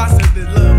process this love.